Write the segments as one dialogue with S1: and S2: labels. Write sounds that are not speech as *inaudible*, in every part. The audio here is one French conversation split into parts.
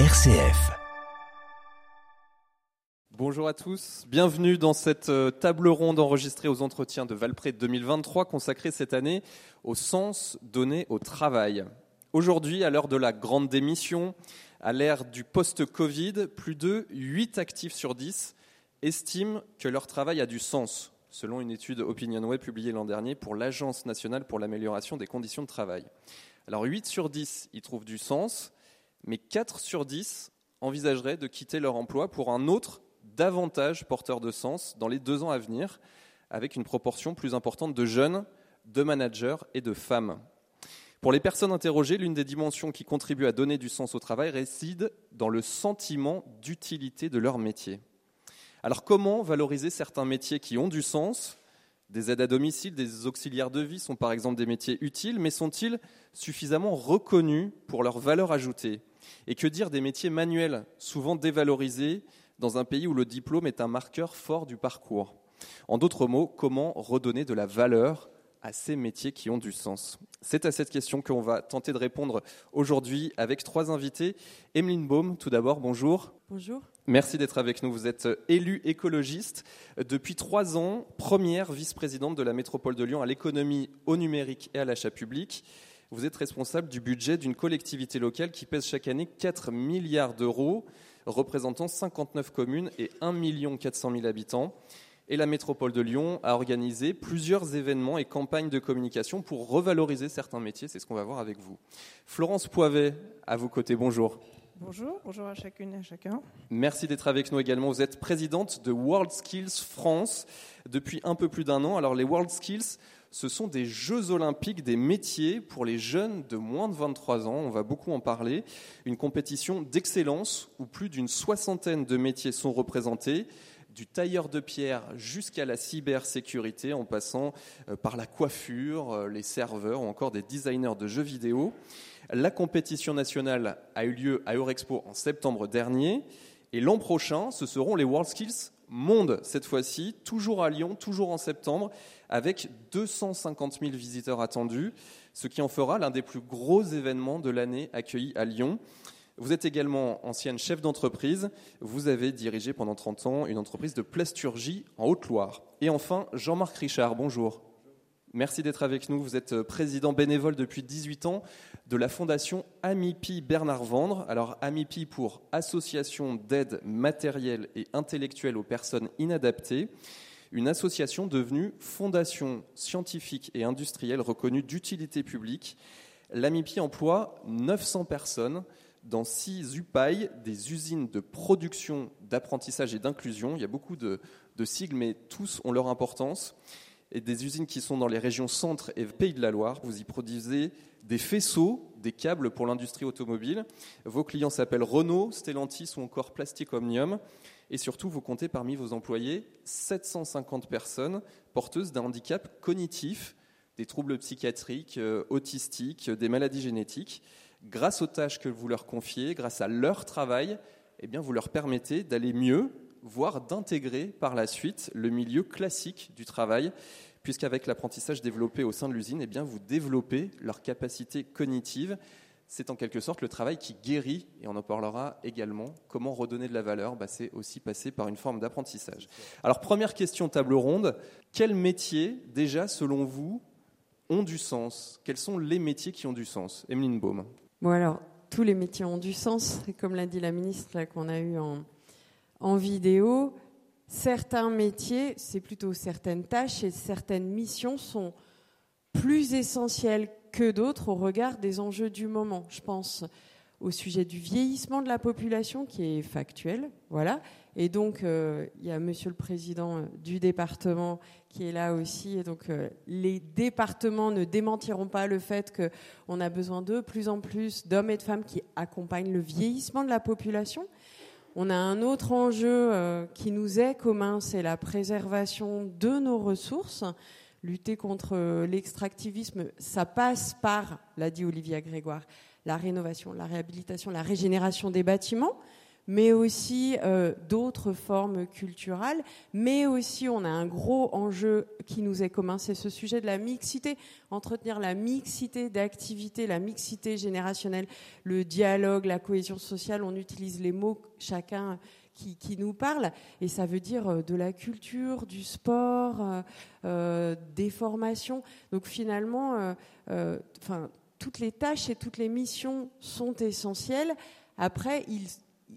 S1: RCF.
S2: Bonjour à tous, bienvenue dans cette euh, table ronde enregistrée aux entretiens de Valpré 2023 consacrée cette année au sens donné au travail. Aujourd'hui, à l'heure de la grande démission, à l'ère du post-Covid, plus de 8 actifs sur 10 estiment que leur travail a du sens, selon une étude OpinionWay publiée l'an dernier pour l'Agence nationale pour l'amélioration des conditions de travail. Alors 8 sur 10 y trouvent du sens, mais 4 sur 10 envisageraient de quitter leur emploi pour un autre davantage porteur de sens dans les deux ans à venir, avec une proportion plus importante de jeunes, de managers et de femmes. Pour les personnes interrogées, l'une des dimensions qui contribue à donner du sens au travail réside dans le sentiment d'utilité de leur métier. Alors comment valoriser certains métiers qui ont du sens? Des aides à domicile, des auxiliaires de vie sont par exemple des métiers utiles, mais sont-ils suffisamment reconnus pour leur valeur ajoutée? Et que dire des métiers manuels, souvent dévalorisés dans un pays où le diplôme est un marqueur fort du parcours? En d'autres mots, comment redonner de la valeur à ces métiers qui ont du sens? C'est à cette question qu'on va tenter de répondre aujourd'hui avec trois invités. Emeline Baum, tout d'abord, bonjour.
S3: Bonjour.
S2: Merci d'être avec nous. Vous êtes élue écologiste depuis trois ans, première vice-présidente de la métropole de Lyon à l'économie, au numérique et à l'achat public. Vous êtes responsable du budget d'une collectivité locale qui pèse chaque année 4 milliards d'euros, représentant 59 communes et 1 400 000 habitants. Et la métropole de Lyon a organisé plusieurs événements et campagnes de communication pour revaloriser certains métiers. C'est ce qu'on va voir avec vous. Florence Poivet, à vos côtés, bonjour.
S3: Bonjour, bonjour à chacune et à chacun.
S2: Merci d'être avec nous également. Vous êtes présidente de World Skills France depuis un peu plus d'un an. Alors les World Skills, ce sont des Jeux olympiques des métiers pour les jeunes de moins de 23 ans. On va beaucoup en parler. Une compétition d'excellence où plus d'une soixantaine de métiers sont représentés du tailleur de pierre jusqu'à la cybersécurité, en passant euh, par la coiffure, euh, les serveurs ou encore des designers de jeux vidéo. La compétition nationale a eu lieu à Eurexpo en septembre dernier. Et l'an prochain, ce seront les World Skills Monde, cette fois-ci, toujours à Lyon, toujours en septembre, avec 250 000 visiteurs attendus, ce qui en fera l'un des plus gros événements de l'année accueillis à Lyon. Vous êtes également ancienne chef d'entreprise. Vous avez dirigé pendant 30 ans une entreprise de plasturgie en Haute-Loire. Et enfin, Jean-Marc Richard, bonjour. Merci d'être avec nous. Vous êtes président bénévole depuis 18 ans de la fondation Amipi Bernard Vendre. Alors Amipi pour Association d'aide matérielle et intellectuelle aux personnes inadaptées, une association devenue fondation scientifique et industrielle reconnue d'utilité publique. L'Amipi emploie 900 personnes dans six UPAI, des usines de production, d'apprentissage et d'inclusion. Il y a beaucoup de, de, sigles, mais tous ont leur importance. Et des usines qui sont dans les régions centre et pays de la Loire. Vous y produisez des faisceaux, des câbles pour l'industrie automobile. Vos clients s'appellent Renault, Stellantis ou encore Plastic Omnium. Et surtout, vous comptez parmi vos employés 750 personnes porteuses d'un handicap cognitif, des troubles psychiatriques, euh, autistiques, des maladies génétiques grâce aux tâches que vous leur confiez, grâce à leur travail, eh bien, vous leur permettez d'aller mieux, voire d'intégrer par la suite le milieu classique du travail, puisqu'avec l'apprentissage développé au sein de l'usine, eh vous développez leur capacité cognitive. C'est en quelque sorte le travail qui guérit, et on en parlera également. Comment redonner de la valeur bah, C'est aussi passer par une forme d'apprentissage. Alors, première question table ronde. Quel métier, déjà, selon vous, ont du sens? Quels sont les métiers qui ont du sens? Emeline Baum.
S3: Bon, alors, tous les métiers ont du sens, comme l'a dit la ministre qu'on a eu en, en vidéo. Certains métiers, c'est plutôt certaines tâches et certaines missions sont plus essentielles que d'autres au regard des enjeux du moment. Je pense au sujet du vieillissement de la population qui est factuel, voilà. Et donc euh, il y a Monsieur le Président euh, du département qui est là aussi. Et donc euh, les départements ne démentiront pas le fait qu'on a besoin de plus en plus d'hommes et de femmes qui accompagnent le vieillissement de la population. On a un autre enjeu qui nous est commun, c'est la préservation de nos ressources. Lutter contre l'extractivisme, ça passe par, l'a dit Olivia Grégoire, la rénovation, la réhabilitation, la régénération des bâtiments. mais aussi euh, d'autres formes culturelles, mais aussi on a un gros enjeu qui nous est commun, c'est ce sujet de la mixité, entretenir la mixité d'activités, la mixité générationnelle, le dialogue, la cohésion sociale, on utilise les mots chacun qui, nous parle, et ça veut dire euh, de la culture, du sport, euh, euh des formations. Donc finalement, toutes les tâches et toutes les missions sont essentielles. Après,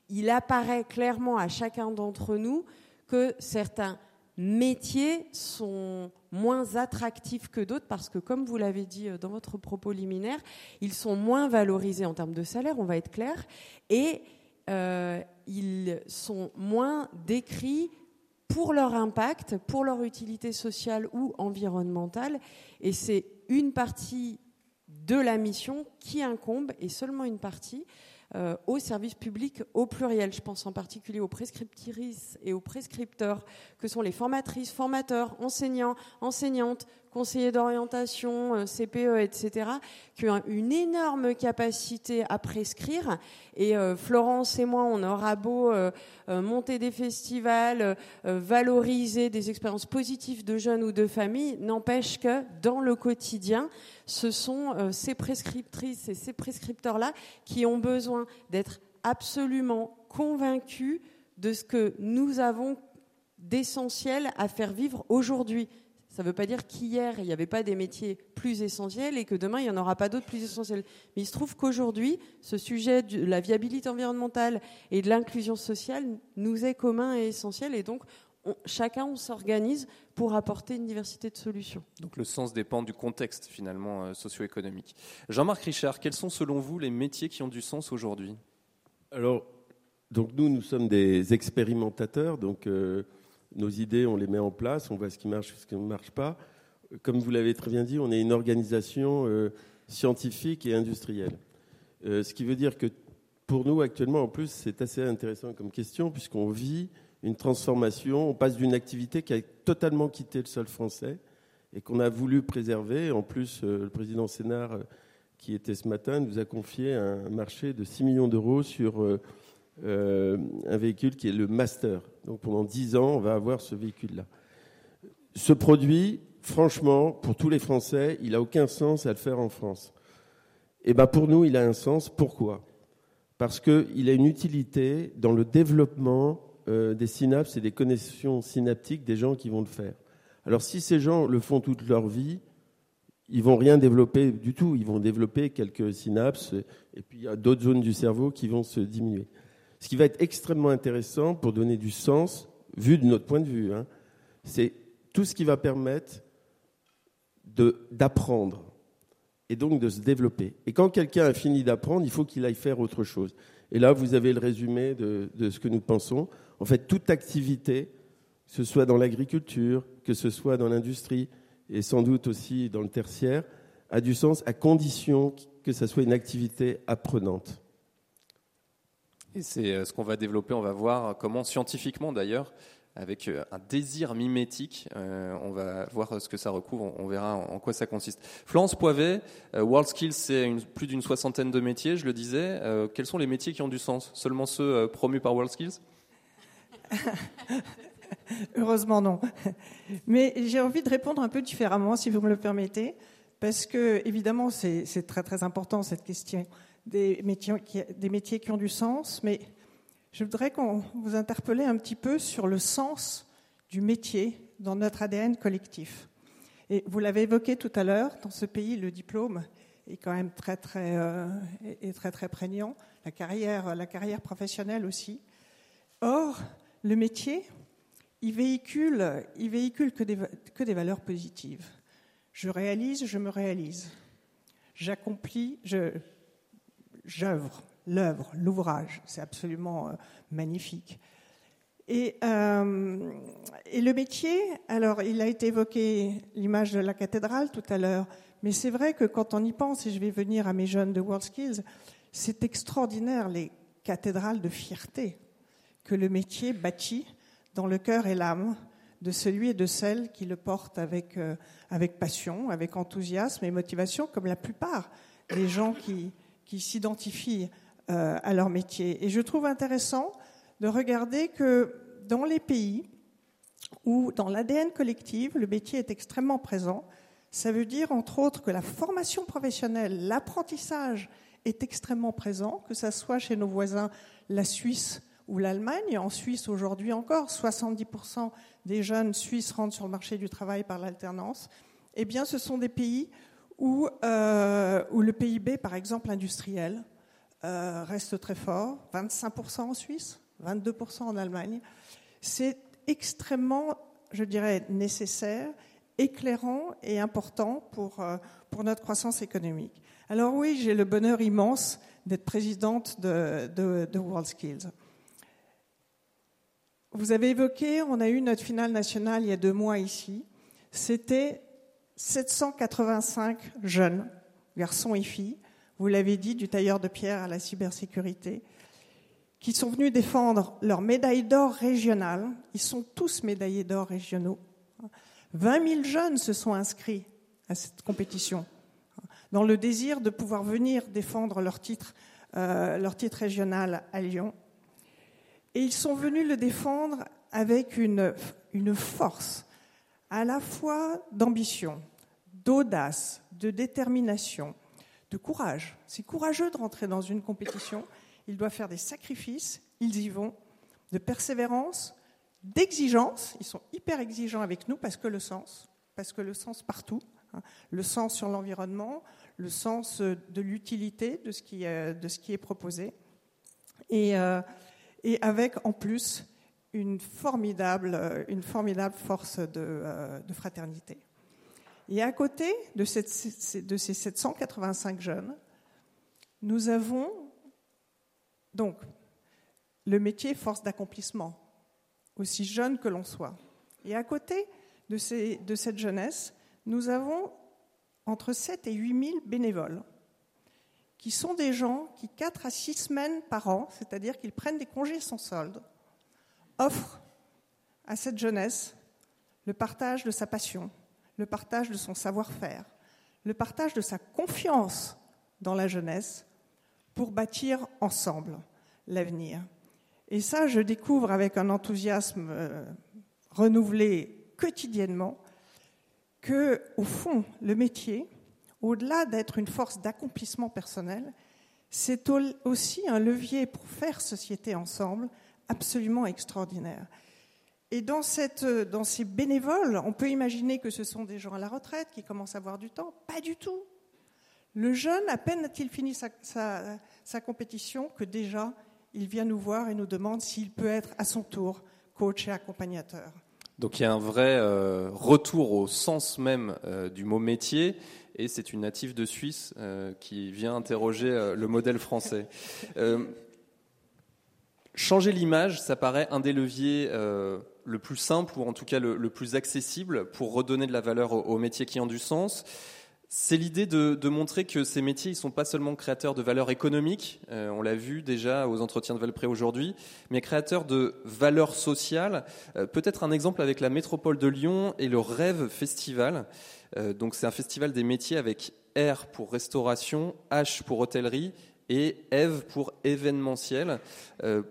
S3: il apparaît clairement à chacun d'entre nous que certains métiers sont moins attractifs que d'autres parce que, comme vous l'avez dit dans votre propos liminaire, ils sont moins valorisés en termes de salaire, on va être clair, et euh, ils sont moins décrits pour leur impact, pour leur utilité sociale ou environnementale, et c'est une partie de la mission qui incombe, et seulement une partie, euh, aux services publics au pluriel. Je pense en particulier aux prescriptrices et aux prescripteurs, que sont les formatrices, formateurs, enseignants, enseignantes, conseillers d'orientation, euh, CPE, etc., qui ont une énorme capacité à prescrire. Et euh, Florence et moi, on aura beau euh, monter des festivals, valoriser des expériences positives de jeunes ou de familles, n'empêche que dans le quotidien, ce sont ces prescriptrices et ces prescripteurs-là qui ont besoin d'être absolument convaincus de ce que nous avons d'essentiel à faire vivre aujourd'hui. Ça ne veut pas dire qu'hier, il n'y avait pas des métiers plus essentiels et que demain, il n'y en aura pas d'autres plus essentiels. Mais il se trouve qu'aujourd'hui, ce sujet de la viabilité environnementale et de l'inclusion sociale nous est commun et essentiel. Et donc, chacun, on s'organise pour apporter une diversité de solutions.
S2: Donc le sens dépend du contexte finalement euh, socio-économique. Jean-Marc Richard, quels sont selon vous les métiers qui ont du sens aujourd'hui?
S1: Alors, donc nous, nous sommes des expérimentateurs, donc euh, nos idées, on les met en place, on voit ce qui marche, ce qui ne marche pas. Comme vous l'avez très bien dit, on est une organisation euh, scientifique et industrielle. Euh, ce qui veut dire que pour nous, actuellement, en plus, c'est assez intéressant comme question, puisqu'on vit une transformation, on passe d'une activité qui a totalement quitté le sol français et qu'on a voulu préserver. En plus, euh, le président Sénard, qui était ce matin, nous a confié un marché de 6 millions d'euros sur euh, un véhicule qui est le Master. Donc pendant 10 ans, on va avoir ce véhicule-là. Ce produit, franchement, pour tous les Français, il n'a aucun sens à le faire en France. Et eh ben pour nous, il a un sens. Pourquoi? Parce qu'il a une utilité dans le développement euh, des synapses et des connexions synaptiques des gens qui vont le faire. Alors si ces gens le font toute leur vie, ils vont rien développer du tout. Ils vont développer quelques synapses et puis il y a d'autres zones du cerveau qui vont se diminuer. Ce qui va être extrêmement intéressant pour donner du sens, vu de notre point de vue, hein, c'est tout ce qui va permettre d'apprendre et donc de se développer. Et quand quelqu'un a fini d'apprendre, il faut qu'il aille faire autre chose. Et là, vous avez le résumé de, de ce que nous pensons. En fait, toute activité, que ce soit dans l'agriculture, que ce soit dans l'industrie et sans doute aussi dans le tertiaire, a du sens à condition que ce soit une activité apprenante
S2: c'est euh, ce qu'on va développer, on va voir comment scientifiquement d'ailleurs, avec euh, un désir mimétique, euh, on va voir ce que ça recouvre, on verra en quoi ça consiste. Florence Poivet, WorldSkills, c'est plus d'une soixantaine de métiers, je le disais. quels sont les métiers qui ont du sens? Seulement ceux promus par WorldSkills *laughs*
S4: Heureusement non. Mais j'ai envie de répondre un peu différemment, si vous me le permettez, parce que évidemment c'est très très important cette question des métiers, qui, des métiers qui ont du sens, mais je voudrais qu'on vous interpelle un petit peu sur le sens du métier dans notre ADN collectif. Et vous l'avez évoqué tout à l'heure, dans ce pays, le diplôme est quand même très très euh, très très prégnant, la carrière la carrière professionnelle aussi. Or, le métier, il véhicule véhicule que des que des valeurs positives. Je réalise, je me réalise. J'accomplis, je j'œuvre, l'œuvre, l'ouvrage. C'est absolument euh, magnifique. Et, euh, et, le métier, alors il a été évoqué l'image de la cathédrale tout à l'heure, mais c'est vrai que quand on y pense, et je vais venir à mes jeunes de WorldSkills, c'est extraordinaire les cathédrales de fierté que le métier bâtit dans le cœur et l'âme de celui et de celle qui le porte avec, euh, avec passion, avec enthousiasme et motivation, comme la plupart des gens qui, qui s'identifient à leur métier. Et je trouve intéressant de regarder que dans les pays où, dans l'ADN collectif, le métier est extrêmement présent, ça veut dire, entre autres, que la formation professionnelle, l'apprentissage est extrêmement présent, que ce soit chez nos voisins, la Suisse ou l'Allemagne. En Suisse, aujourd'hui encore, 70% des jeunes Suisses rentrent sur le marché du travail par l'alternance. Eh bien, ce sont des pays où, euh, où le PIB, par exemple, industriel, euh, reste très fort, 25% en Suisse, 22% en Allemagne. C'est extrêmement, je dirais, nécessaire, éclairant et important pour, euh, pour notre croissance économique. Alors oui, j'ai le bonheur immense d'être présidente de, de, de WorldSkills. Vous avez évoqué, on a eu notre finale nationale il y a deux mois ici. C'était 785 jeunes, garçons et filles, vous l'avez dit, du tailleur de pierre à la cybersécurité, qui sont venus défendre leur médaille d'or régionale. Ils sont tous médaillés d'or régionaux. 20 000 jeunes se sont inscrits à cette compétition dans le désir de pouvoir venir défendre leur titre, euh, régional à Lyon. Et ils sont venus le défendre avec une force à la fois d'ambition, d'audace, de détermination, de courage. C'est courageux de rentrer dans une compétition. Ils doivent faire des sacrifices, ils y vont, de persévérance, d'exigence. Ils sont hyper exigeants avec nous parce que le sens, parce que le sens partout, hein. le sens sur l'environnement, le sens de l'utilité de, ce qui, est proposé. Euh, et avec en plus une formidable, une formidable force de, euh, de fraternité. Et à côté de, ces 785 jeunes, nous avons donc le métier force d'accomplissement, aussi jeune que l'on soit. Et à côté de, ces, de, cette jeunesse, nous avons entre 7 et 8 000 bénévoles, qui sont des gens qui, 4 à 6 semaines par an, c'est-à-dire qu'ils prennent des congés sans solde, offrent à cette jeunesse le partage de sa passion, le partage de son savoir-faire, le partage de sa confiance dans la jeunesse pour bâtir ensemble l'avenir. Et ça, je découvre avec un enthousiasme euh, renouvelé quotidiennement que, au fond, le métier, au-delà d'être une force d'accomplissement personnel, c'est aussi un levier pour faire société ensemble absolument extraordinaire. Et dans, cette, dans ces bénévoles, on peut imaginer que ce sont des gens à la retraite qui commencent à avoir du temps. Pas du tout. Le jeune, à peine a-t-il fini sa, compétition, que déjà, il vient nous voir et nous demande s'il peut être à son tour coach et accompagnateur.
S2: Donc il y a un vrai euh, retour au sens même euh, du mot métier, et c'est une native de Suisse euh, qui vient interroger le modèle français. Changer l'image, ça paraît un des leviers le plus simple, ou en tout cas le, plus accessible, pour redonner de la valeur aux, métiers qui ont du sens. C'est l'idée de, montrer que ces métiers ne sont pas seulement créateurs de valeur économique, euh, on l'a vu déjà aux entretiens de Valpré aujourd'hui, mais créateurs de valeur sociale. Euh, peut-être un exemple avec la métropole de Lyon et le Rêve Festival. Euh, donc c'est un festival des métiers avec R pour restauration, H pour hôtellerie et Eve pour événementiel.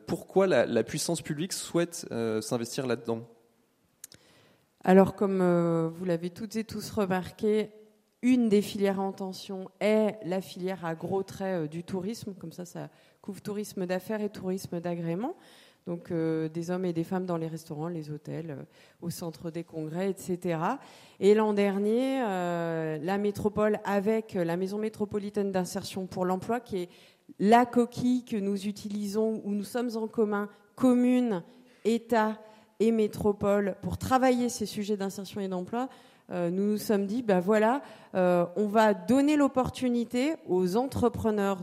S2: pourquoi la, puissance publique souhaite s'investir là-dedans?
S3: Alors, comme vous l'avez toutes et tous remarqué, une des filières en tension est la filière à gros traits euh, du tourisme, comme ça ça couvre tourisme d'affaires et tourisme d'agrément. Donc euh, des hommes et des femmes dans les restaurants, les hôtels, euh, au centre des congrès, etc. Et l'an dernier, la métropole avec la maison métropolitaine d'insertion pour l'emploi, qui est la coquille que nous utilisons, où nous sommes en commun, communes, État et métropole, pour travailler ces sujets d'insertion et d'emploi, euh, nous nous sommes dit, ben voilà, euh, on va donner l'opportunité aux entrepreneurs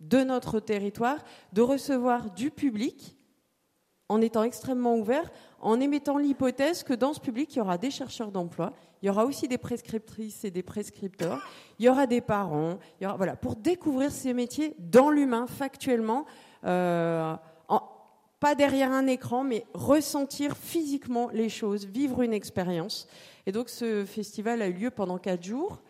S3: de notre territoire de recevoir du public en étant extrêmement ouvert, en émettant l'hypothèse que dans ce public, il y aura des chercheurs d'emploi, il y aura aussi des prescriptrices et des prescripteurs, il y aura des parents, voilà, pour découvrir ces métiers dans l'humain, factuellement, euh, pas derrière un écran, mais ressentir physiquement les choses, vivre une expérience. Et donc ce festival a eu lieu pendant quatre jours,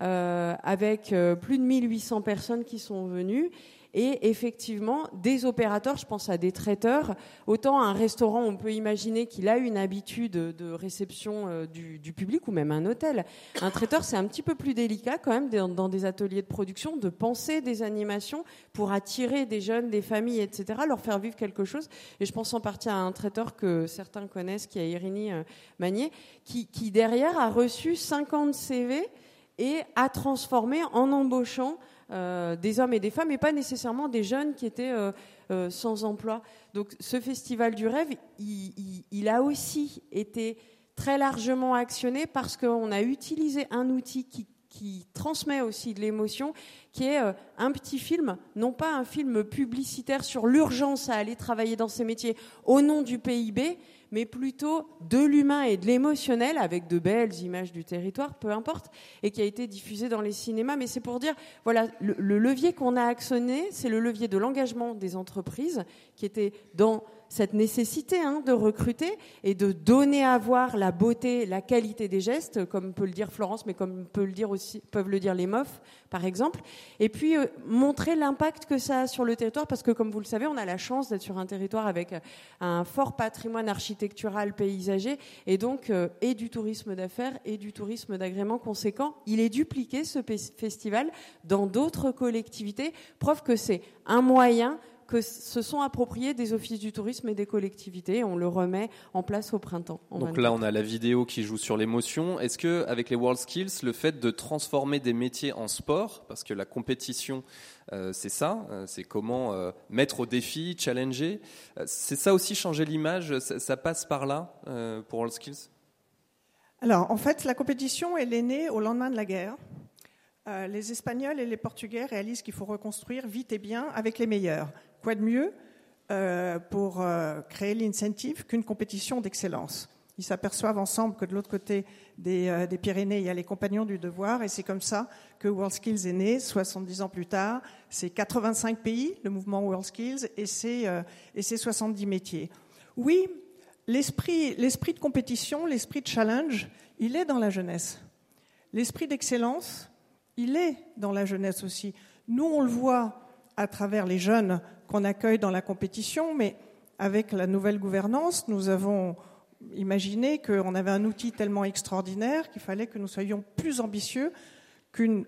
S3: euh, avec euh, plus de 1800 personnes qui sont venues. Et effectivement des opérateurs, je pense à des traiteurs, autant un restaurant, on peut imaginer qu'il a une habitude de réception euh, du, public ou même un hôtel. Un traiteur, c'est un petit peu plus délicat quand même dans, des ateliers de production de penser des animations pour attirer des jeunes, des familles, etc., leur faire vivre quelque chose. Et je pense en partie à un traiteur que certains connaissent, qui est Irini euh, Magnier, qui, derrière a reçu 50 CV et a transformé en embauchant des hommes et des femmes, et pas nécessairement des jeunes qui étaient euh, euh, sans emploi. Donc ce festival du rêve, il, a aussi été très largement actionné parce qu'on a utilisé un outil qui, qui transmet aussi de l'émotion, qui est un petit film, non pas un film publicitaire sur l'urgence à aller travailler dans ces métiers au nom du PIB, mais plutôt de l'humain et de l'émotionnel, avec de belles images du territoire, peu importe, et qui a été diffusé dans les cinémas. Mais c'est pour dire, voilà, le, le levier qu'on a actionné, c'est le levier de l'engagement des entreprises, qui était dans cette nécessité hein, de recruter et de donner à voir la beauté, la qualité des gestes, comme peut le dire Florence, mais comme le dire aussi, peuvent le dire les MOF, par exemple. Et puis euh, montrer l'impact que ça a sur le territoire, parce que comme vous le savez, on a la chance d'être sur un territoire avec un fort patrimoine architectural paysager, et donc euh, et du tourisme d'affaires et du tourisme d'agrément conséquent. Il est dupliqué ce festival dans d'autres collectivités, preuve que c'est un moyen que se sont appropriés des offices du tourisme et des collectivités. On le remet en place au printemps.
S2: Donc là, on a la vidéo qui joue sur l'émotion. Est-ce que, avec les World Skills, le fait de transformer des métiers en sport, parce que la compétition, euh, c'est ça, euh, c'est comment euh, mettre au défi, challenger, c'est ça aussi changer l'image. Ça, passe par là pour World Skills?
S4: Alors, en fait, la compétition, elle est née au lendemain de la guerre. les Espagnols et les Portugais réalisent qu'il faut reconstruire vite et bien avec les meilleurs. Quoi de mieux euh, pour euh, créer l'incentive qu'une compétition d'excellence? Ils s'aperçoivent ensemble que de l'autre côté euh, des, Pyrénées, il y a les compagnons du devoir, et c'est comme ça que WorldSkills est né, 70 ans plus tard. C'est 85 pays, le mouvement WorldSkills, et c'est et 70 métiers. Oui, l'esprit de compétition, l'esprit de challenge, il est dans la jeunesse. L'esprit d'excellence, il est dans la jeunesse aussi. Nous, on le voit à travers les jeunes qu'on accueille dans la compétition, mais avec la nouvelle gouvernance, nous avons imaginé qu'on avait un outil tellement extraordinaire qu'il fallait que nous soyons plus ambitieux qu'une,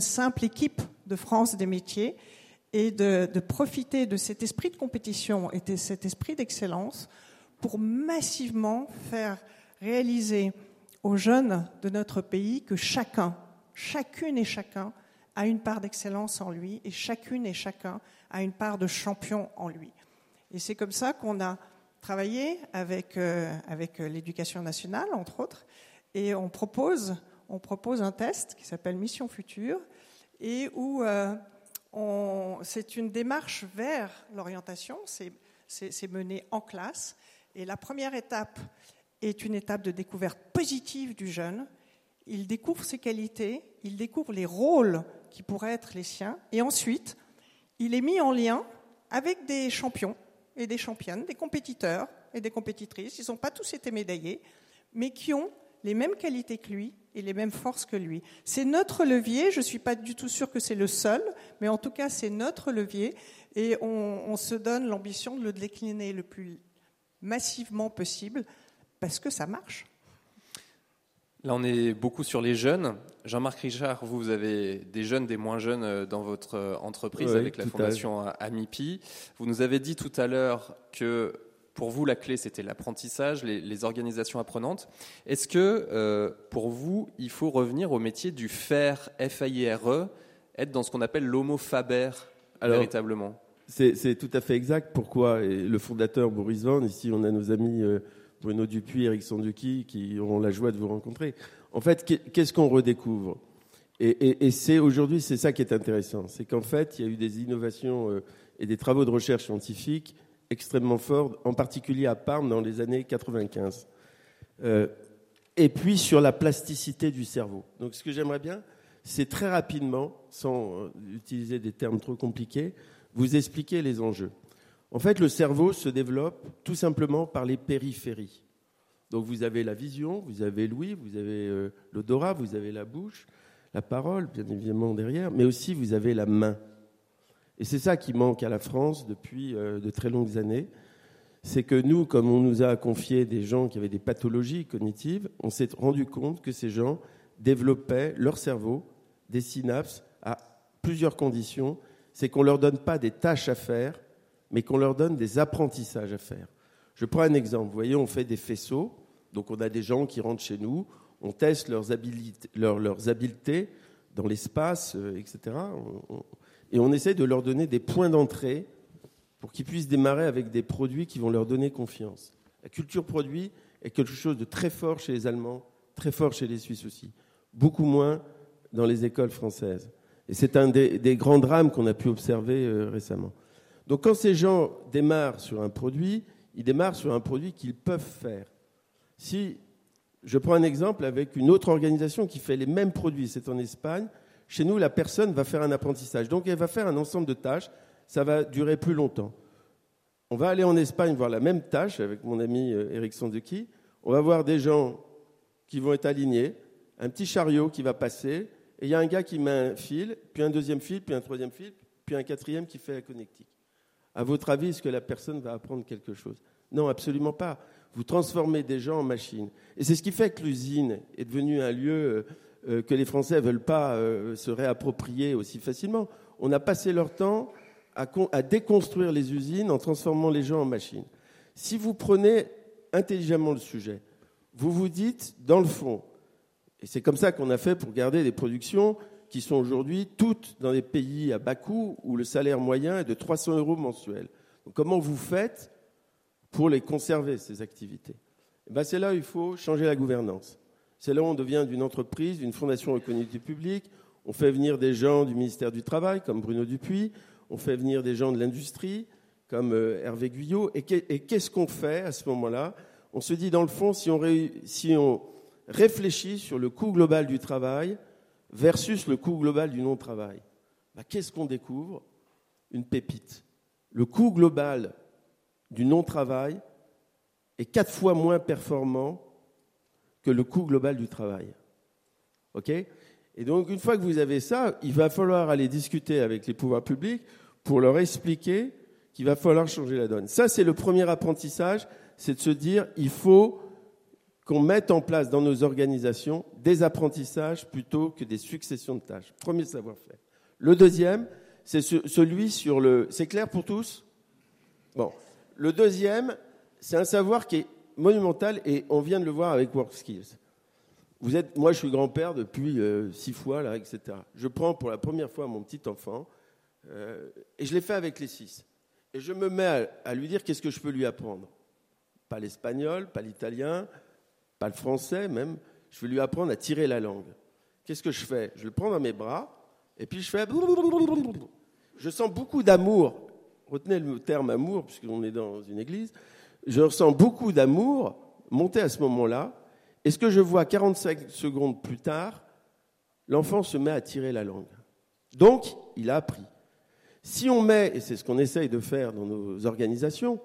S4: simple équipe de France des métiers et de profiter de cet esprit de compétition et de cet esprit d'excellence pour massivement faire réaliser aux jeunes de notre pays que chacun, chacune et chacun a une part d'excellence en lui et chacune et chacun a une part de champion en lui. Et c'est comme ça qu'on a travaillé avec, euh, avec l'éducation nationale, entre autres, et on propose, on propose un test qui s'appelle Mission Future, et où euh, c'est une démarche vers l'orientation, c'est mené en classe, et la première étape est une étape de découverte positive du jeune. Il découvre ses qualités, il découvre les rôles qui pourraient être les siens, et ensuite, il est mis en lien avec des champions et des championnes, des compétiteurs et des compétitrices. Ils n'ont pas tous été médaillés, mais qui ont les mêmes qualités que lui et les mêmes forces que lui. C'est notre levier, je ne suis pas du tout sûre que c'est le seul, mais en tout cas c'est notre levier et on, on se donne l'ambition de le décliner le plus massivement possible parce que ça marche.
S2: Là, on est beaucoup sur les jeunes. Jean-Marc Richard, vous avez des jeunes, des moins jeunes euh, dans votre euh, entreprise avec la fondation Amipi. Vous nous avez dit tout à l'heure que pour vous, la clé, c'était l'apprentissage, les, organisations apprenantes. Est-ce que euh, pour vous, il faut revenir au métier du faire, F-A-I-R-E, être dans ce qu'on appelle l'homo faber, véritablement?
S1: C'est tout à fait exact. Pourquoi? Et Le fondateur Boris Van, ici on a nos amis Bruno Dupuis, Eric Sanduki, qui auront la joie de vous rencontrer. En fait, qu'est-ce qu'on redécouvre? Et, c'est aujourd'hui, c'est ça qui est intéressant, c'est qu'en fait, il y a eu des innovations euh, et des travaux de recherche scientifique extrêmement forts, en particulier à Parme dans les années 95. Euh, et puis sur la plasticité du cerveau. Donc, ce que j'aimerais bien, c'est très rapidement, sans euh, utiliser des termes trop compliqués, vous expliquer les enjeux. En fait, le cerveau se développe tout simplement par les périphéries. Donc vous avez la vision, vous avez l'ouïe, vous avez euh, l'odorat, vous avez la bouche, la parole, bien évidemment derrière, mais aussi vous avez la main. Et c'est ça qui manque à la France depuis euh, de très longues années. C'est que nous, comme on nous a confié des gens qui avaient des pathologies cognitives, on s'est rendu compte que ces gens développaient leur cerveau, des synapses, à plusieurs conditions. C'est qu'on ne leur donne pas des tâches à faire, mais qu'on leur donne des apprentissages à faire. Je prends un exemple. Vous voyez, on fait des faisceaux. Donc on a des gens qui rentrent chez nous, on teste leurs habiletés, dans l'espace, euh, etc. et on essaie de leur donner des points d'entrée pour qu'ils puissent démarrer avec des produits qui vont leur donner confiance. La culture produit est quelque chose de très fort chez les Allemands, très fort chez les Suisses aussi, beaucoup moins dans les écoles françaises. Et c'est un des, grands drames qu'on a pu observer euh, récemment. Donc quand ces gens démarrent sur un produit, ils démarrent sur un produit qu'ils peuvent faire. Si je prends un exemple avec une autre organisation qui fait les mêmes produits, c'est en Espagne, chez nous, la personne va faire un apprentissage. Donc elle va faire un ensemble de tâches, ça va durer plus longtemps. On va aller en Espagne voir la même tâche avec mon ami euh, Eric Sanduki. On va voir des gens qui vont être alignés, un petit chariot qui va passer, et il y a un gars qui met un fil, puis un deuxième fil, puis un troisième fil, puis un quatrième qui fait la connectique. À votre avis, est-ce que la personne va apprendre quelque chose? Non, absolument pas. Vous transformez des gens en machines. Et c'est ce qui fait que l'usine est devenue un lieu euh, euh, que les Français ne veulent pas euh, se réapproprier aussi facilement. On a passé leur temps à, déconstruire les usines en transformant les gens en machines. Si vous prenez intelligemment le sujet, vous vous dites, dans le fond, et c'est comme ça qu'on a fait pour garder des productions qui sont aujourd'hui toutes dans des pays à bas coût où le salaire moyen est de 300 euros mensuels. Comment vous faites pour les conserver, ces activités? Eh ben, C'est là où il faut changer la gouvernance. C'est là où on devient d'une entreprise, d'une fondation reconnue du public. On fait venir des gens du ministère du Travail, comme Bruno Dupuis. On fait venir des gens de l'industrie, comme euh, Hervé Guyot. Et qu'est-ce qu'on fait à ce moment-là? On se dit, dans le fond, si on, si on réfléchit sur le coût global du travail versus le coût global du non-travail, ben, qu'est-ce qu'on découvre? Une pépite. Le coût global du non-travail est quatre fois moins performant que le coût global du travail. OK? Et donc, une fois que vous avez ça, il va falloir aller discuter avec les pouvoirs publics pour leur expliquer qu'il va falloir changer la donne. Ça, c'est le premier apprentissage, c'est de se dire, il faut qu'on mette en place dans nos organisations des apprentissages plutôt que des successions de tâches. Premier savoir-faire. Le deuxième, c'est celui sur le... C'est clair pour tous? Bon. Le deuxième, c'est un savoir qui est monumental et on vient de le voir avec WorkSkills. Vous êtes, moi, je suis grand-père depuis euh, six fois, là, etc. Je prends pour la première fois mon petit enfant euh, et je l'ai fait avec les six. Et je me mets à, lui dire qu'est-ce que je peux lui apprendre. Pas l'espagnol, pas l'italien, pas le français même. Je vais lui apprendre à tirer la langue. Qu'est-ce que je fais? Je le prends dans mes bras et puis je fais. Je sens beaucoup d'amour retenez le terme amour, puisqu'on est dans une église, je ressens beaucoup d'amour monter à ce moment-là. Et ce que je vois 45 secondes plus tard, l'enfant se met à tirer la langue. Donc, il a appris. Si on met, et c'est ce qu'on essaye de faire dans nos organisations,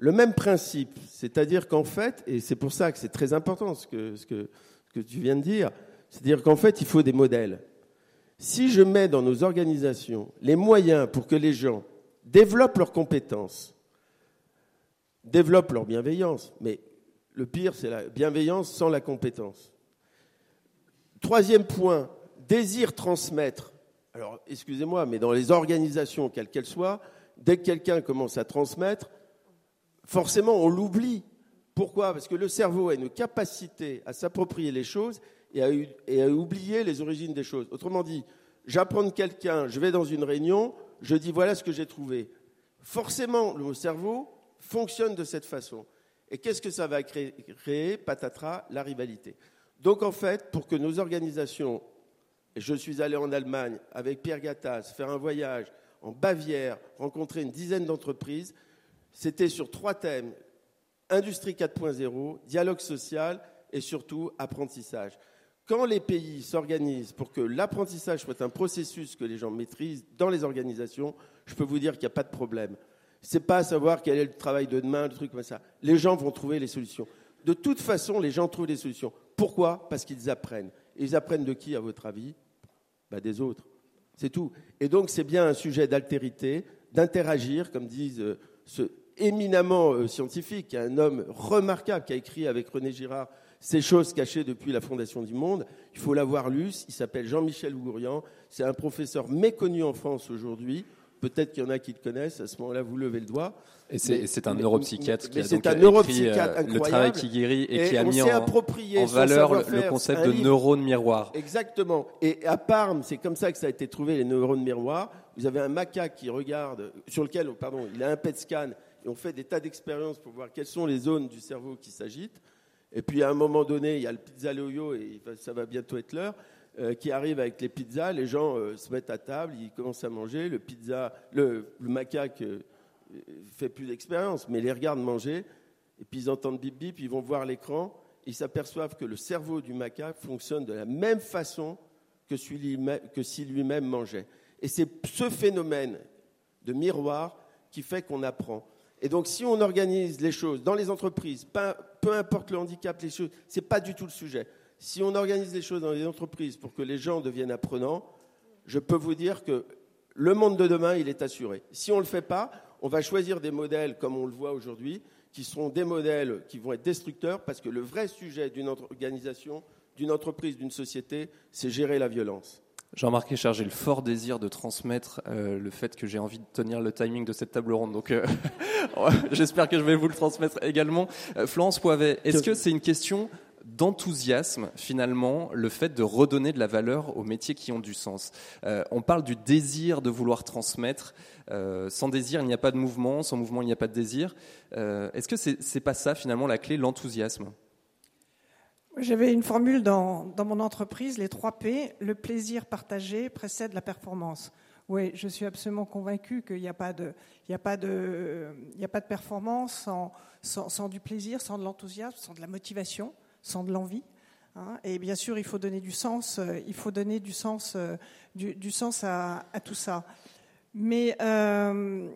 S1: le même principe, c'est-à-dire qu'en fait, et c'est pour ça que c'est très important ce que, ce que, tu viens de dire, c'est-à-dire qu'en fait, il faut des modèles. Si je mets dans nos organisations les moyens pour que les gens développent leurs compétences, développent leur bienveillance. Mais le pire, c'est la bienveillance sans la compétence. Troisième point, désir transmettre. Alors, excusez-moi, mais dans les organisations, quelles qu'elles soient, dès que quelqu'un commence à transmettre, forcément, on l'oublie. Pourquoi? Parce que le cerveau a une capacité à s'approprier les choses et à, oublier les origines des choses. Autrement dit, j'apprends de quelqu'un, je vais dans une réunion, je dis voilà ce que j'ai trouvé. Forcément, le cerveau fonctionne de cette façon. Et qu'est-ce que ça va créer, créer? Patatras, la rivalité. Donc en fait, pour que nos organisations, je suis allé en Allemagne avec Pierre Gattaz, faire un voyage en Bavière, rencontrer une dizaine d'entreprises, c'était sur trois thèmes. Industrie 4.0, dialogue social et surtout apprentissage. Quand les pays s'organisent pour que l'apprentissage soit un processus que les gens maîtrisent dans les organisations, je peux vous dire qu'il n'y a pas de problème. Ce n'est pas à savoir quel est le travail de demain, le truc comme ça. Les gens vont trouver les solutions. De toute façon, les gens trouvent des solutions. Pourquoi? Parce qu'ils apprennent. Et ils apprennent de qui, à votre avis? Bah, Des autres. C'est tout. Et donc, c'est bien un sujet d'altérité, d'interagir, comme disent euh, ce éminemment euh, scientifique, un homme remarquable qui a écrit avec René Girard ces choses cachées depuis la fondation du monde. Il faut l'avoir lu. Il s'appelle Jean-Michel Gourian. C'est un professeur méconnu en France aujourd'hui. Peut-être qu'il y en a qui le connaissent. À ce moment-là, vous levez le doigt.
S2: Et c'est un neuropsychiatre qui a
S1: donc
S2: un écrit, euh, le travail qui guérit et, qui a mis en,
S1: en
S2: valeur le concept de neurones miroirs.
S1: Exactement. Et à Parme, c'est comme ça que ça a été trouvé, les neurones miroirs. Vous avez un macaque qui regarde, sur lequel, pardon, il a un PET scan, on fait des tas d'expériences pour voir quelles sont les zones du cerveau qui s'agitent. Et puis à un moment donné, il y a le pizza Loyo, et ça va bientôt être l'heure, euh, qui arrive avec les pizzas. Les gens euh, se mettent à table, ils commencent à manger. Le pizza, le, macaque euh, fait plus d'expérience, mais les regarde manger. Et puis ils entendent bip bip, ils vont voir l'écran. Ils s'aperçoivent que le cerveau du macaque fonctionne de la même façon que, que si lui-même mangeait. Et c'est ce phénomène de miroir qui fait qu'on apprend. Et donc, si on organise les choses dans les entreprises, peu importe le handicap, les choses, c'est pas du tout le sujet. Si on organise les choses dans les entreprises pour que les gens deviennent apprenants, je peux vous dire que le monde de demain, il est assuré. Si on ne le fait pas, on va choisir des modèles, comme on le voit aujourd'hui, qui seront des modèles qui vont être destructeurs, parce que le vrai sujet d'une organisation, d'une entreprise, d'une société, c'est gérer la violence.
S2: Jean-Marc Richard, j'ai le fort désir de transmettre euh, le fait que j'ai envie de tenir le timing de cette table ronde. Donc, euh, *laughs* j'espère que je vais vous le transmettre également. Euh, Florence Poivet, est-ce que c'est une question d'enthousiasme finalement le fait de redonner de la valeur aux métiers qui ont du sens? on parle du désir de vouloir transmettre. sans désir, il n'y a pas de mouvement. Sans mouvement, il n'y a pas de désir. Est-ce que c'est n'est pas ça finalement la clé, l'enthousiasme?
S4: J'avais une formule dans, dans, mon entreprise, les 3 P, le plaisir partagé précède la performance. Oui, je suis absolument convaincu qu'il n'y a, pas de, a, a pas de performance sans, sans, du plaisir, sans de l'enthousiasme, sans de la motivation, sans de l'envie. Hein. Et bien sûr, il faut donner du sens, euh, il faut donner du sens, euh, du, du sens à, à, tout ça. Mais euh,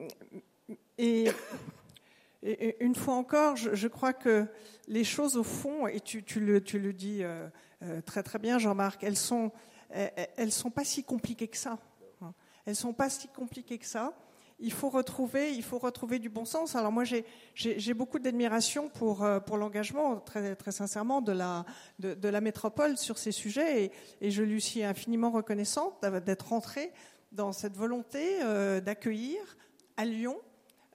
S4: une fois encore, je, crois que les choses au fond, et tu, le, dis euh, euh, très très bien, Jean-Marc, elles sont, elles sont pas si compliquées que ça. Hein. Elles sont pas si compliquées que ça. Il faut retrouver, il faut retrouver du bon sens. Alors moi, j'ai beaucoup d'admiration pour, euh, pour l'engagement, très, très sincèrement, de la, de, la métropole sur ces sujets, et, et, je lui suis infiniment reconnaissante d'être rentrée dans cette volonté d'accueillir à Lyon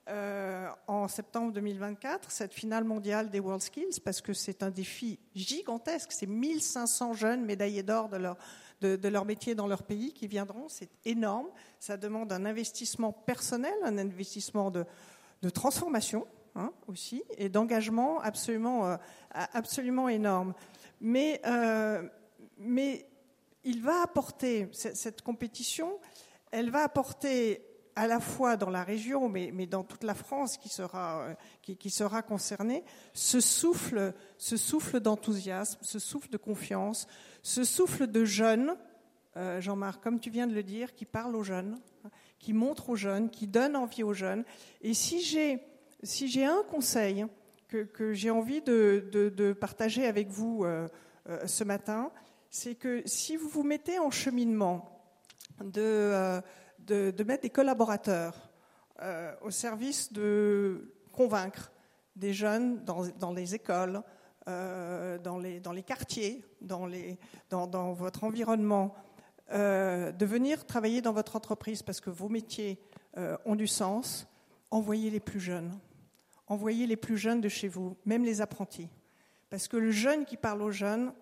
S4: euh, en septembre 2024 cette finale mondiale des World Skills parce que c'est un défi gigantesque. C'est 1500 jeunes médaillés d'or de leur, de, leur métier dans leur pays qui viendront. C'est énorme. Ça demande un investissement personnel, un investissement de, de transformation hein, aussi et d'engagement absolument, euh, absolument énorme. Mais, euh, mais il va apporter cette compétition, elle va apporter à la fois dans la région, mais, dans toute la France qui sera, euh, qui, sera concernée, ce souffle, ce souffle d'enthousiasme, ce souffle de confiance, ce souffle de jeunes, euh, Jean-Marc, comme tu viens de le dire, qui parle aux jeunes, qui montre aux jeunes, qui donne envie aux jeunes. Et si j'ai si un conseil que, j'ai envie de, partager avec vous euh, ce matin, c'est que si vous vous mettez en cheminement de de, mettre des collaborateurs euh, au service de convaincre des jeunes dans, les écoles, euh, dans, les, quartiers, dans, votre environnement, euh, de venir travailler dans votre entreprise parce que vos métiers ont du sens, envoyez les plus jeunes. Envoyez les plus jeunes de chez vous, même les apprentis. Parce que le jeune qui parle aux jeunes,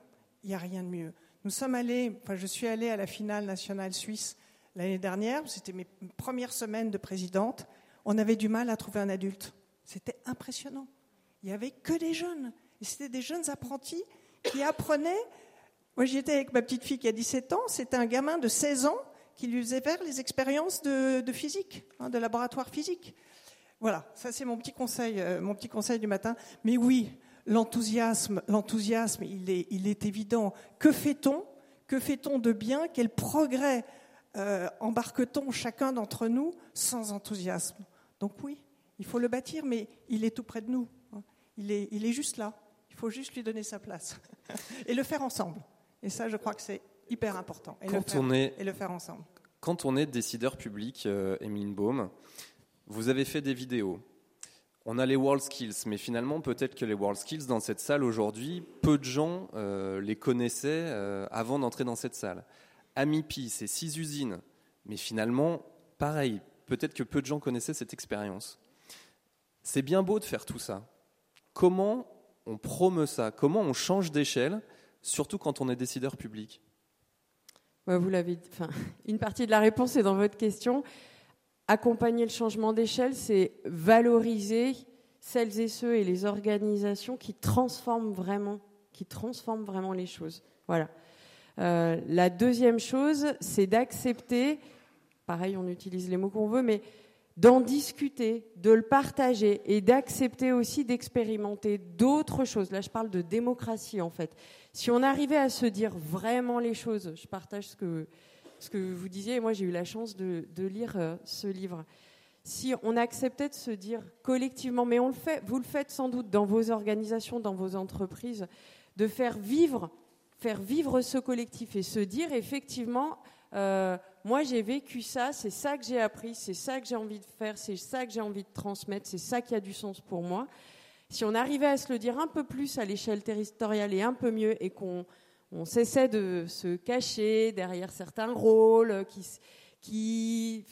S4: il n'y a rien de mieux. Nous sommes allés, je suis allée à la finale nationale suisse L'année dernière, c'était mes premières semaines de présidente, on avait du mal à trouver un adulte. C'était impressionnant. Il n'y avait que des jeunes. C'était des jeunes apprentis qui apprenaient. Moi, j'y étais avec ma petite fille qui a 17 ans. C'était un gamin de 16 ans qui lui faisait faire les expériences de, physique, hein, de laboratoire physique. Voilà, ça c'est mon petit conseil, euh, mon petit conseil du matin. Mais oui, l'enthousiasme, l'enthousiasme, il est, il est évident. Que fait-on? Que fait-on de bien? Quel progrès euh, embarque-t-on chacun d'entre nous sans enthousiasme Donc oui, il faut le bâtir, mais il est tout près de nous. Hein. Il est, il est juste là. Il faut juste lui donner sa place *laughs* et le faire ensemble. Et ça, je crois que c'est hyper important. Et, le faire, et le faire ensemble.
S2: quand on est décideur public, euh, Emeline Baum, vous avez fait des vidéos. On a les World Skills, mais finalement, peut-être que les World Skills dans cette salle aujourd'hui, peu de gens euh, les connaissaient euh, avant d'entrer dans cette salle. Amipi, c'est six usines, mais finalement, pareil, peut-être que peu de gens connaissaient cette expérience. C'est bien beau de faire tout ça. Comment on promeut ça? Comment on change d'échelle, surtout quand on est décideur public? *laughs*
S3: Une partie de la réponse est dans votre question. Accompagner le changement d'échelle, c'est valoriser celles et ceux et les organisations qui transforment vraiment, qui transforment vraiment les choses. Voilà. Euh, la deuxième chose, c'est d'accepter, pareil, on utilise les mots qu'on veut, mais d'en discuter, de le partager et d'accepter aussi d'expérimenter d'autres choses. Là, je parle de démocratie, en fait. Si on arrivait à se dire vraiment les choses, je partage ce que, ce que vous disiez, moi j'ai eu la chance de, lire euh, ce livre. Si on acceptait de se dire collectivement, mais on le fait, vous le faites sans doute dans vos organisations, dans vos entreprises, de faire vivre, faire vivre ce collectif et se dire effectivement, euh, moi j'ai vécu ça, c'est ça que j'ai appris, c'est ça que j'ai envie de faire, c'est ça que j'ai envie de transmettre, c'est ça qui a du sens pour moi. Si on arrivait à se le dire un peu plus à l'échelle territoriale et un peu mieux, et qu'on cessait de se cacher derrière certains rôles qui,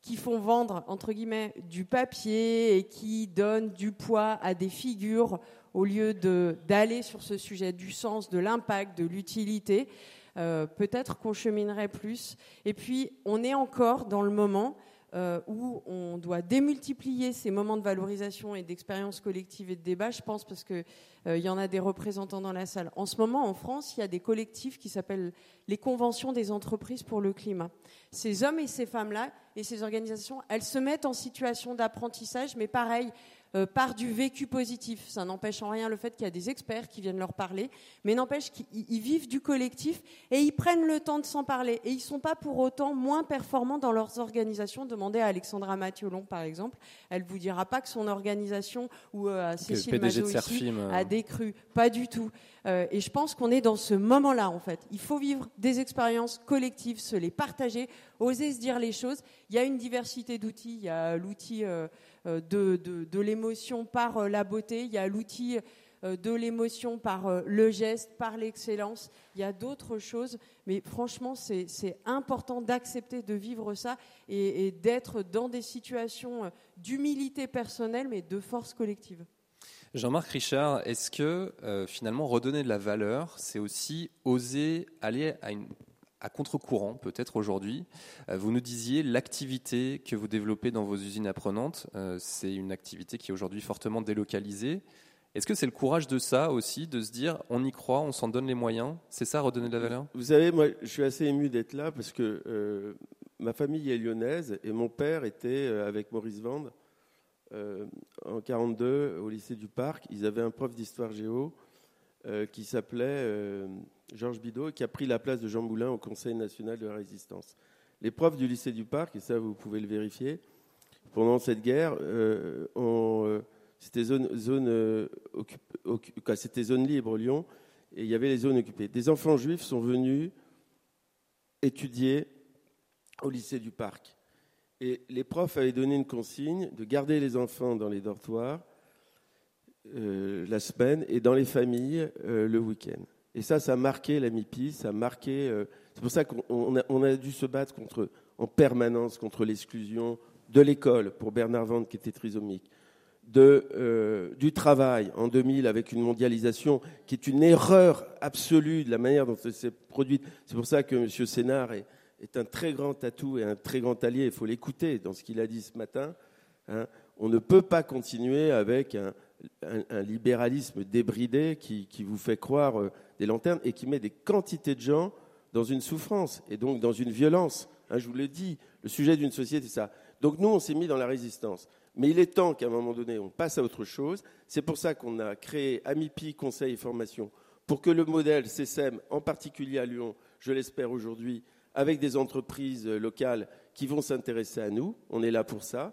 S3: qui, font vendre, entre guillemets, du papier et qui donnent du poids à des figures au lieu d'aller sur ce sujet du sens, de l'impact, de l'utilité, euh, peut-être qu'on cheminerait plus. Et puis, on est encore dans le moment euh, où on doit démultiplier ces moments de valorisation et d'expérience collective et de débat, je pense, parce qu'il euh, y en a des représentants dans la salle. En ce moment, en France, il y a des collectifs qui s'appellent les conventions des entreprises pour le climat. Ces hommes et ces femmes-là et ces organisations, elles se mettent en situation d'apprentissage, mais pareil, euh, par du vécu positif. Ça n'empêche en rien le fait qu'il y a des experts qui viennent leur parler, mais n'empêche qu'ils vivent du collectif et ils prennent le temps de s'en parler. Et ils ne sont pas pour autant moins performants dans leurs organisations. Demandez à Alexandra Mathiolon, par exemple. Elle ne vous dira pas que son organisation ou euh, à Cécile Majot ici, euh. a décru. Pas du tout. et je pense qu'on est dans ce moment-là, en fait. Il faut vivre des expériences collectives, se les partager, oser se dire les choses. Il y a une diversité d'outils. Il y a l'outil euh, de, l'émotion par euh, la beauté, il y a l'outil euh, de l'émotion par le geste, par l'excellence. Il y a d'autres choses, mais franchement, c'est important d'accepter de vivre ça et, d'être dans des situations d'humilité personnelle, mais de force collective.
S2: Jean-Marc Richard, est-ce que finalement redonner de la valeur, c'est aussi oser aller à une à contre-courant peut-être aujourd'hui. Euh, vous nous disiez l'activité que vous développez dans vos usines apprenantes, euh, c'est une activité qui est aujourd'hui fortement délocalisée. Est-ce que c'est le courage de ça aussi, de se dire on y croit, on s'en donne les moyens? C'est ça, redonner de la valeur?
S1: Vous savez, moi, je suis assez ému d'être là parce que euh, ma famille est lyonnaise et mon père était avec Maurice Vande en 42 au lycée du Parc. Ils avaient un prof d'histoire géo qui s'appelait Georges Bidault, qui a pris la place de Jean Moulin au Conseil national de la résistance. Les profs du lycée du Parc, et ça vous pouvez le vérifier, pendant cette guerre, euh, euh, c'était zone, zone, euh, c'était zone libre Lyon, et il y avait les zones occupées. Des enfants juifs sont venus étudier au lycée du Parc. Et les profs avaient donné une consigne de garder les enfants dans les dortoirs la semaine et dans les familles le week-end. Et ça, ça a marqué la MIPI, ça a marqué. Euh, c'est pour ça qu'on a, dû se battre en permanence contre l'exclusion de l'école pour Bernard Vande qui était trisomique, euh, du travail en 2000 avec une mondialisation qui est une erreur absolue de la manière dont c'est produit. C'est pour ça que M. Sénard est, est, un très grand atout et un très grand allié. Il faut l'écouter dans ce qu'il a dit ce matin. Hein. On ne peut pas continuer avec un, un, libéralisme débridé qui, vous fait croire euh, des lanternes et qui met des quantités de gens dans une souffrance et donc dans une violence. Hein, je vous l'ai dit, le sujet d'une société, c'est ça. Donc nous, on s'est mis dans la résistance. Mais il est temps qu'à un moment donné, on passe à autre chose. C'est pour ça qu'on a créé AMIPI, Conseil et Formation, pour que le modèle CSM, en particulier à Lyon, je l'espère aujourd'hui, avec des entreprises locales qui vont s'intéresser à nous, on est là pour ça,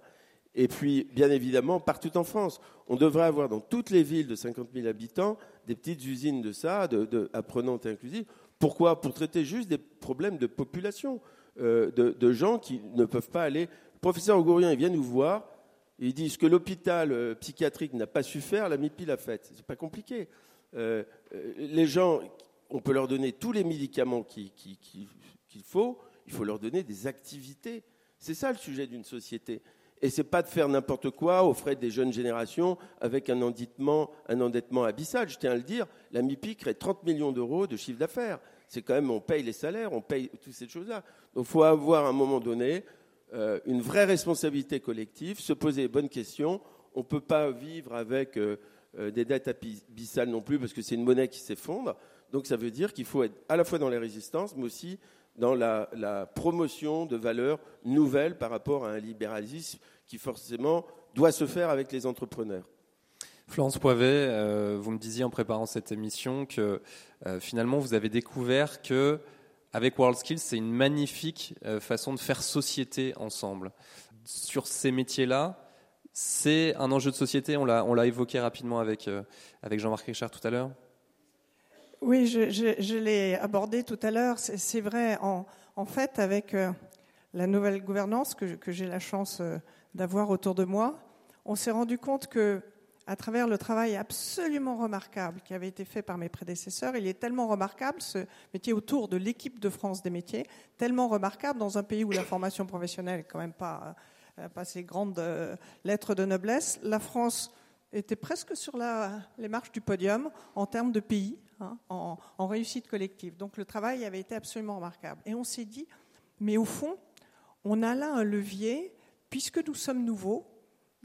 S1: et puis, bien évidemment, partout en France. On devrait avoir dans toutes les villes de 50 000 habitants des petites usines de ça, de, apprenantes et inclusives. Pourquoi? Pour traiter juste des problèmes de population. euh, de, gens qui ne peuvent pas aller. Le professeur Gourien, il vient nous voir, il dit ce que l'hôpital euh, psychiatrique n'a pas su faire, la MIPI l'a fait. C'est pas compliqué. Euh, les gens, on peut leur donner tous les médicaments qu'il faut, il faut leur donner des activités. C'est ça le sujet d'une société. Et c'est pas de faire n'importe quoi aux frais des jeunes générations avec un endettement, un endettement abyssal. Je tiens à le dire, la MIPI crée 30 millions d'euros de chiffre d'affaires. C'est quand même, on paye les salaires, on paye toutes ces choses-là. Donc il faut avoir à un moment donné euh, une vraie responsabilité collective, se poser les bonnes questions. On ne peut pas vivre avec euh, euh, des dettes abyssales non plus parce que c'est une monnaie qui s'effondre. Donc ça veut dire qu'il faut être à la fois dans les résistances, mais aussi dans la, promotion de valeurs nouvelles par rapport à un libéralisme qui forcément doit se faire avec les entrepreneurs.
S2: Florence Poivet, euh, vous me disiez en préparant cette émission que euh, finalement vous avez découvert que avec WorldSkills, c'est une magnifique euh, façon de faire société ensemble. Sur ces métiers-là, c'est un enjeu de société. On l'a évoqué rapidement avec, avec Jean-Marc Richard tout à l'heure.
S4: Oui, je, l'ai abordé tout à l'heure. C'est vrai, en, fait, avec euh, la nouvelle gouvernance que, j'ai la chance euh, d'avoir autour de moi, on s'est rendu compte que, à travers le travail absolument remarquable qui avait été fait par mes prédécesseurs, il est tellement remarquable, ce métier autour de l'équipe de France des métiers, tellement remarquable dans un pays où la formation professionnelle n'est quand même pas, euh, pas ces grandes lettres de noblesse. La France était presque sur les marches du podium en termes de pays, hein, en, réussite collective. Donc le travail avait été absolument remarquable. Et on s'est dit, mais au fond, on a là un levier, puisque nous sommes nouveaux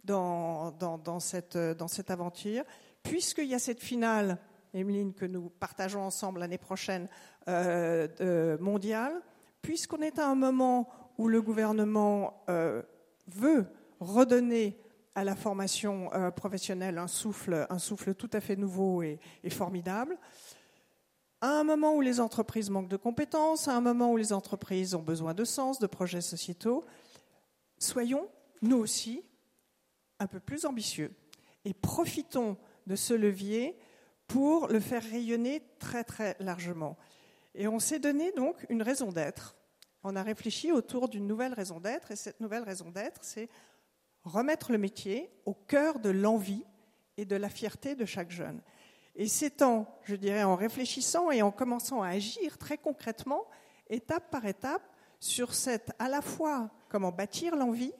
S4: dans, cette, dans aventure, puisqu'il y a cette finale, Emeline, que nous partageons ensemble l'année prochaine, euh, mondiale, puisqu'on est à un moment où le gouvernement euh, veut redonner à la formation euh, professionnelle un souffle, un souffle tout à fait nouveau et, formidable. À un moment où les entreprises manquent de compétences, à un moment où les entreprises ont besoin de sens, de projets sociétaux, soyons, nous aussi, un peu plus ambitieux et profitons de ce levier pour le faire rayonner très très largement. Et on s'est donné donc une raison d'être. On a réfléchi autour d'une nouvelle raison d'être, et cette nouvelle raison d'être, c'est remettre le métier au cœur de l'envie et de la fierté de chaque jeune. Et c'est en, je dirais, en réfléchissant et en commençant à agir très concrètement, étape par étape, sur cette, à la fois comment bâtir l'envie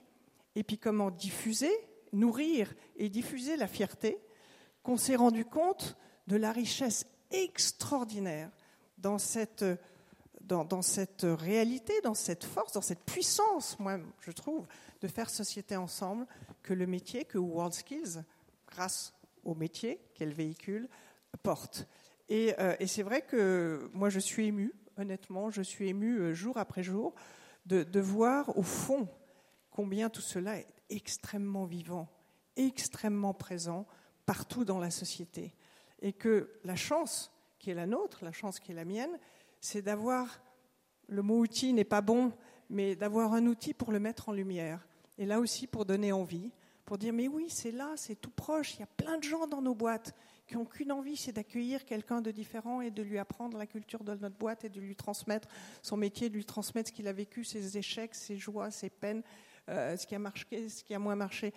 S4: et puis comment diffuser, nourrir et diffuser la fierté, qu'on s'est rendu compte de la richesse extraordinaire dans cette, dans, dans cette réalité, dans cette force, dans cette puissance, moi je trouve, de faire société ensemble que le métier, que WorldSkills, grâce au métier qu'elle véhicule, porte. Euh, et, c'est vrai que moi, je suis émue, honnêtement, je suis émue euh, jour après jour de, de voir au fond combien tout cela est extrêmement vivant, extrêmement présent partout dans la société. Et que la chance qui est la nôtre, la chance qui est la mienne, c'est d'avoir, le mot outil n'est pas bon, mais d'avoir un outil pour le mettre en lumière. Et là aussi pour donner envie, pour dire mais oui, c'est là, c'est tout proche, il y a plein de gens dans nos boîtes qui n'ont qu'une envie, c'est d'accueillir quelqu'un de différent et de lui apprendre la culture de notre boîte et de lui transmettre son métier, de lui transmettre ce qu'il a vécu, ses échecs, ses joies, ses peines, euh, ce qui a marché, ce qui a moins marché.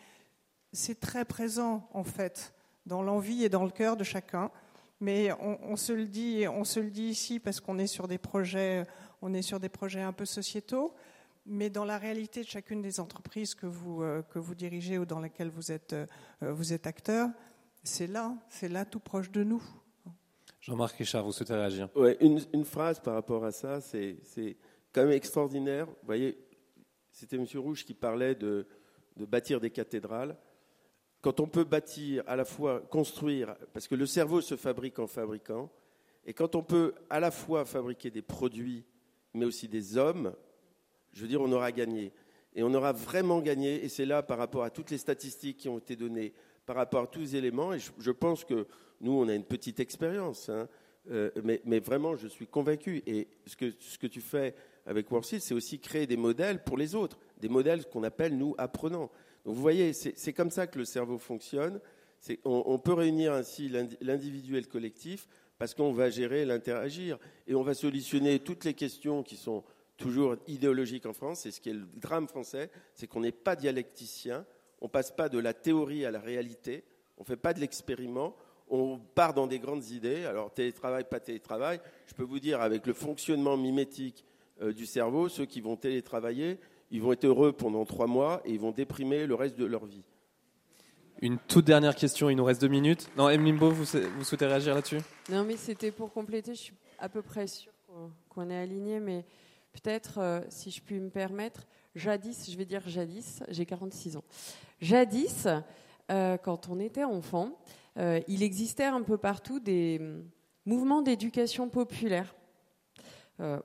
S4: C'est très présent en fait dans l'envie et dans le cœur de chacun. Mais on, on, se le dit, on se le dit ici parce qu'on est sur des projets, on est sur des projets un peu sociétaux, mais dans la réalité de chacune des entreprises que vous, euh, que vous dirigez ou dans lesquelles vous êtes, euh, vous êtes acteur, c'est là, c'est là tout proche de nous.
S2: Jean-Marc Richard, vous souhaitez réagir?
S1: Ouais, une, une, phrase par rapport à ça, c'est, c'est quand même extraordinaire. Vous voyez, c'était M. Rouge qui parlait de, de bâtir des cathédrales. Quand on peut bâtir, à la fois construire, parce que le cerveau se fabrique en fabriquant, et quand on peut à la fois fabriquer des produits, mais aussi des hommes, je veux dire, on aura gagné. Et on aura vraiment gagné, et c'est là par rapport à toutes les statistiques qui ont été données, par rapport à tous les éléments, et je, pense que nous, on a une petite expérience, hein, euh, mais, vraiment, je suis convaincu. Et ce que, ce que tu fais avec Worldseed, c'est aussi créer des modèles pour les autres, des modèles qu'on appelle, nous, apprenants. Donc vous voyez, c'est comme ça que le cerveau fonctionne. On, on, peut réunir ainsi l'individu et le collectif parce qu'on va gérer l'interagir et on va solutionner toutes les questions qui sont toujours idéologique en France. Et ce qui est le drame français, c'est qu'on n'est pas dialecticien, on passe pas de la théorie à la réalité, on fait pas de l'expériment, on part dans des grandes idées. Alors télétravail, pas télétravail, je peux vous dire avec le fonctionnement mimétique euh, du cerveau, ceux qui vont télétravailler, ils vont être heureux pendant trois mois et ils vont déprimer le reste de leur vie.
S2: Une toute dernière question, il nous reste deux minutes. Non, Emlimbo, vous, vous souhaitez réagir là-dessus?
S3: Non, mais c'était pour compléter, je suis à peu près sûre qu'on est aligné, mais peut-être, euh, si je puis me permettre, jadis, je vais dire jadis, j'ai 46 ans. Jadis, euh, quand on était enfant, euh, il existait un peu partout des mouvements d'éducation populaire.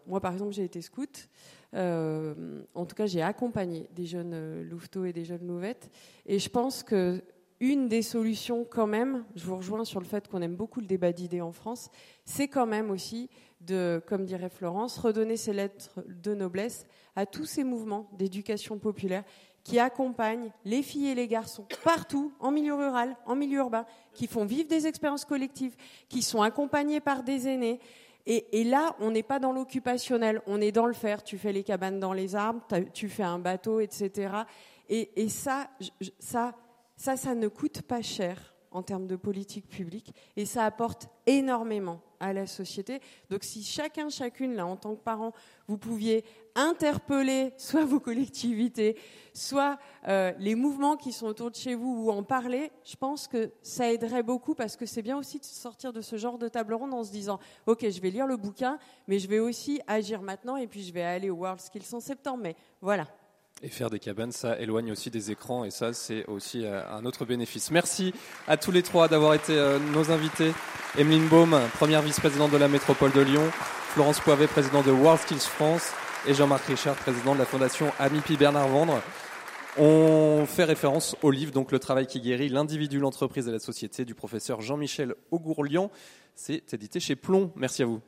S3: moi, par exemple, j'ai été scout. en tout cas, j'ai accompagné des jeunes louveteaux et des jeunes louvettes. Et je pense que une des solutions quand même, je vous rejoins sur le fait qu'on aime beaucoup le débat d'idées en France, c'est quand même aussi de, comme dirait Florence, redonner ses lettres de noblesse à tous ces mouvements d'éducation populaire qui accompagnent les filles et les garçons partout, en milieu rural, en milieu urbain, qui font vivre des expériences collectives, qui sont accompagnés par des aînés. Et, là, on n'est pas dans l'occupationnel, on est dans le faire. Tu fais les cabanes dans les arbres, tu fais un bateau, etc. Et, et ça, ça, ça, ça ne coûte pas cher en termes de politique publique et ça apporte énormément à la société. Donc si chacun, chacune, là, en tant que parent, vous pouviez interpeller *laughs* soit vos collectivités, soit euh, les mouvements qui sont autour de chez vous ou en parler, je pense que ça aiderait beaucoup parce que c'est bien aussi de sortir de ce genre de table ronde en se disant, OK, je vais lire le bouquin, mais je vais aussi agir maintenant et puis je vais aller au World Skills en septembre. Mais voilà,
S2: et faire des cabanes, ça éloigne aussi des écrans et ça, c'est aussi euh, un autre bénéfice. Merci à tous les trois d'avoir été euh, nos invités. Emeline Baum, première vice-présidente de la métropole de Lyon. Florence Poivet, président de World Skills France. Et Jean-Marc Richard, président de la fondation Amipi Bernard Vendre. On fait référence au livre, donc Le travail qui guérit, l'individu, l'entreprise et la société du professeur Jean-Michel Augourlian. C'est édité chez Plomb. Merci à vous.